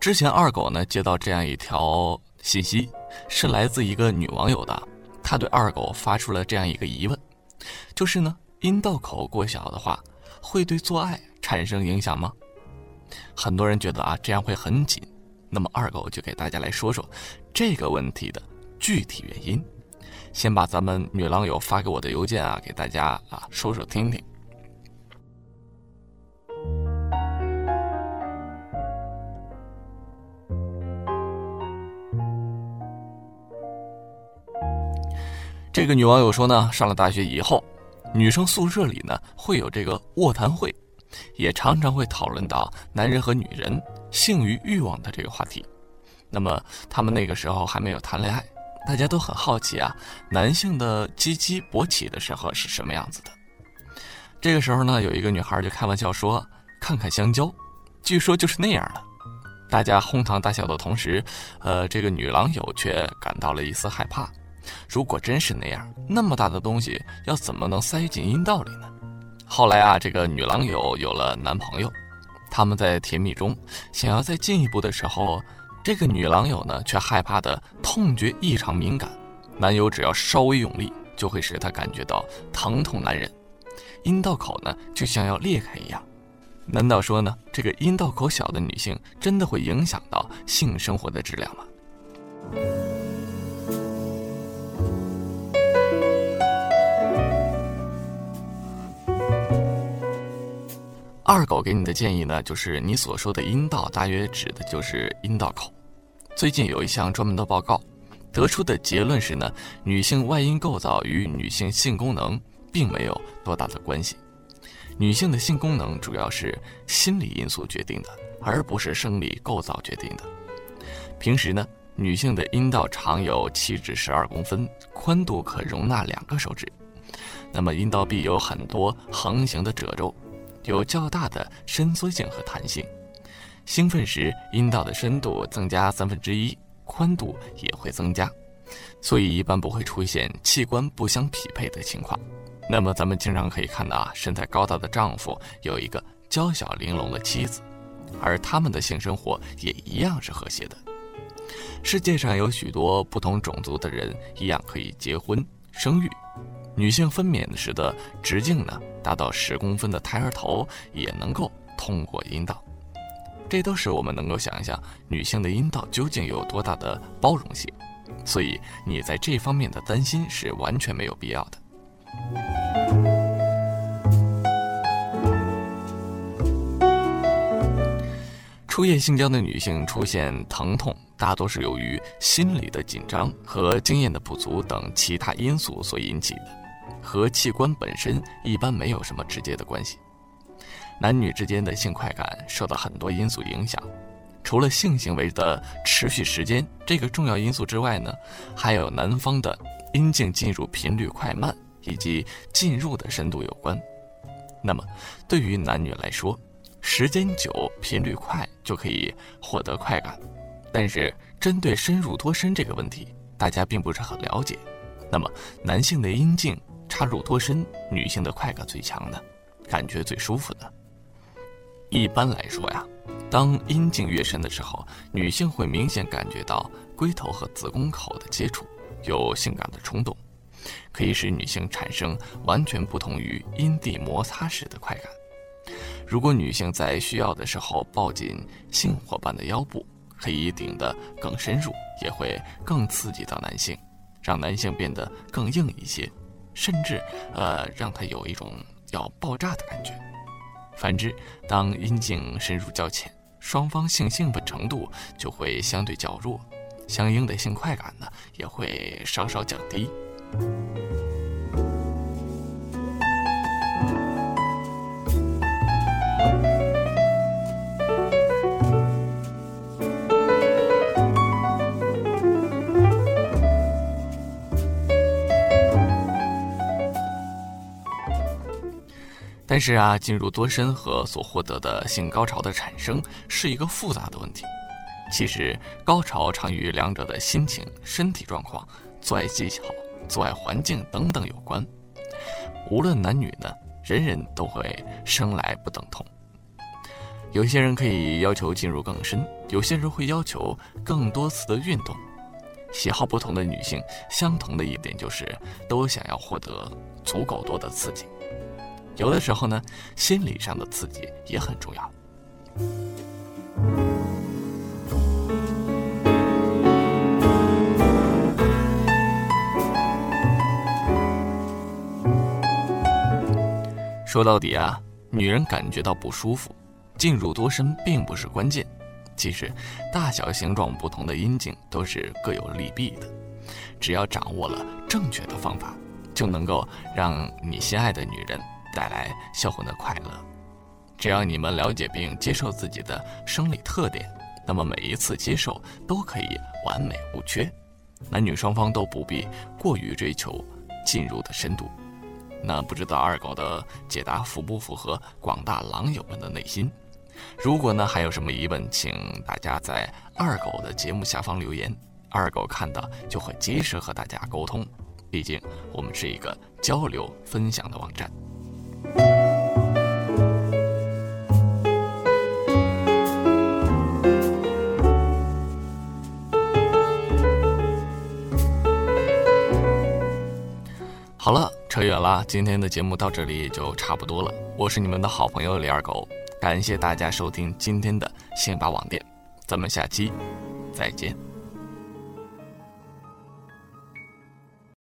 之前二狗呢接到这样一条信息，是来自一个女网友的，她对二狗发出了这样一个疑问，就是呢，阴道口过小的话，会对做爱产生影响吗？很多人觉得啊，这样会很紧。那么二狗就给大家来说说这个问题的具体原因。先把咱们女狼友发给我的邮件啊，给大家啊说说听听。这个女网友说呢，上了大学以后，女生宿舍里呢会有这个卧谈会，也常常会讨论到男人和女人性与欲望的这个话题。那么他们那个时候还没有谈恋爱。大家都很好奇啊，男性的鸡鸡勃起的时候是什么样子的？这个时候呢，有一个女孩就开玩笑说：“看看香蕉，据说就是那样的。”大家哄堂大笑的同时，呃，这个女狼友却感到了一丝害怕。如果真是那样，那么大的东西要怎么能塞进阴道里呢？后来啊，这个女狼友有了男朋友，他们在甜蜜中想要再进一步的时候。这个女狼友呢，却害怕的痛觉异常敏感，男友只要稍微用力，就会使她感觉到疼痛难忍，阴道口呢就像要裂开一样。难道说呢，这个阴道口小的女性真的会影响到性生活的质量吗？二狗给你的建议呢，就是你所说的阴道，大约指的就是阴道口。最近有一项专门的报告，得出的结论是呢，女性外阴构造与女性性功能并没有多大的关系。女性的性功能主要是心理因素决定的，而不是生理构造决定的。平时呢，女性的阴道长有七至十二公分，宽度可容纳两个手指。那么阴道壁有很多横行的褶皱，有较大的伸缩性和弹性。兴奋时，阴道的深度增加三分之一，宽度也会增加，所以一般不会出现器官不相匹配的情况。那么，咱们经常可以看到啊，身材高大的丈夫有一个娇小玲珑的妻子，而他们的性生活也一样是和谐的。世界上有许多不同种族的人一样可以结婚生育，女性分娩时的直径呢达到十公分的胎儿头也能够通过阴道。这都是我们能够想一想女性的阴道究竟有多大的包容性，所以你在这方面的担心是完全没有必要的。初夜性交的女性出现疼痛，大多是由于心理的紧张和经验的不足等其他因素所引起的，和器官本身一般没有什么直接的关系。男女之间的性快感受到很多因素影响，除了性行为的持续时间这个重要因素之外呢，还有男方的阴茎进入频率快慢以及进入的深度有关。那么，对于男女来说，时间久、频率快就可以获得快感，但是针对深入多深这个问题，大家并不是很了解。那么，男性的阴茎插入多深，女性的快感最强呢？感觉最舒服的？一般来说呀，当阴茎越深的时候，女性会明显感觉到龟头和子宫口的接触，有性感的冲动，可以使女性产生完全不同于阴蒂摩擦时的快感。如果女性在需要的时候抱紧性伙伴的腰部，可以顶得更深入，也会更刺激到男性，让男性变得更硬一些，甚至呃让他有一种要爆炸的感觉。反之，当阴茎深入较浅，双方性兴奋程度就会相对较弱，相应的性快感呢也会稍稍降低。但是啊，进入多深和所获得的性高潮的产生是一个复杂的问题。其实，高潮常与两者的心情、身体状况、做爱技巧、做爱环境等等有关。无论男女呢，人人都会生来不等同。有些人可以要求进入更深，有些人会要求更多次的运动。喜好不同的女性，相同的一点就是都想要获得足够多的刺激。有的时候呢，心理上的刺激也很重要。说到底啊，女人感觉到不舒服，进入多深并不是关键。其实，大小形状不同的阴茎都是各有利弊的。只要掌握了正确的方法，就能够让你心爱的女人带来销魂的快乐。只要你们了解并接受自己的生理特点，那么每一次接受都可以完美无缺。男女双方都不必过于追求进入的深度。那不知道二狗的解答符不符合广大狼友们的内心？如果呢还有什么疑问，请大家在二狗的节目下方留言，二狗看到就会及时和大家沟通。毕竟我们是一个交流分享的网站。好了，今天的节目到这里也就差不多了。我是你们的好朋友李二狗，感谢大家收听今天的信巴网店，咱们下期再见。